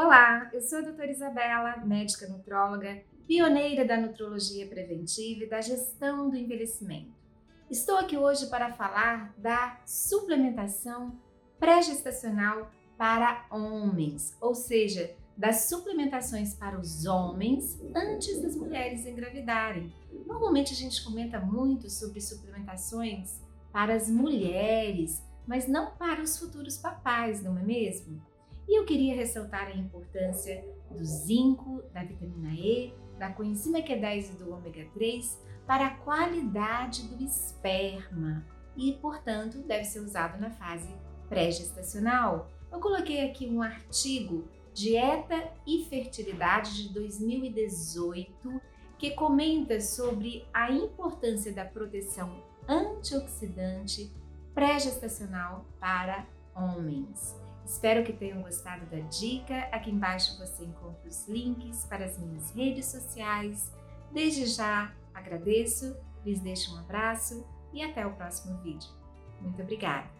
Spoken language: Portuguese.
Olá, eu sou a doutora Isabela, médica nutróloga, pioneira da nutrologia preventiva e da gestão do envelhecimento. Estou aqui hoje para falar da suplementação pré-gestacional para homens, ou seja, das suplementações para os homens antes das mulheres engravidarem. Normalmente a gente comenta muito sobre suplementações para as mulheres, mas não para os futuros papais, não é mesmo? E eu queria ressaltar a importância do zinco, da vitamina E, da coenzima Q10 e do ômega 3 para a qualidade do esperma e, portanto, deve ser usado na fase pré-gestacional. Eu coloquei aqui um artigo Dieta e Fertilidade de 2018 que comenta sobre a importância da proteção antioxidante pré-gestacional para homens. Espero que tenham gostado da dica. Aqui embaixo você encontra os links para as minhas redes sociais. Desde já agradeço, lhes deixo um abraço e até o próximo vídeo. Muito obrigada!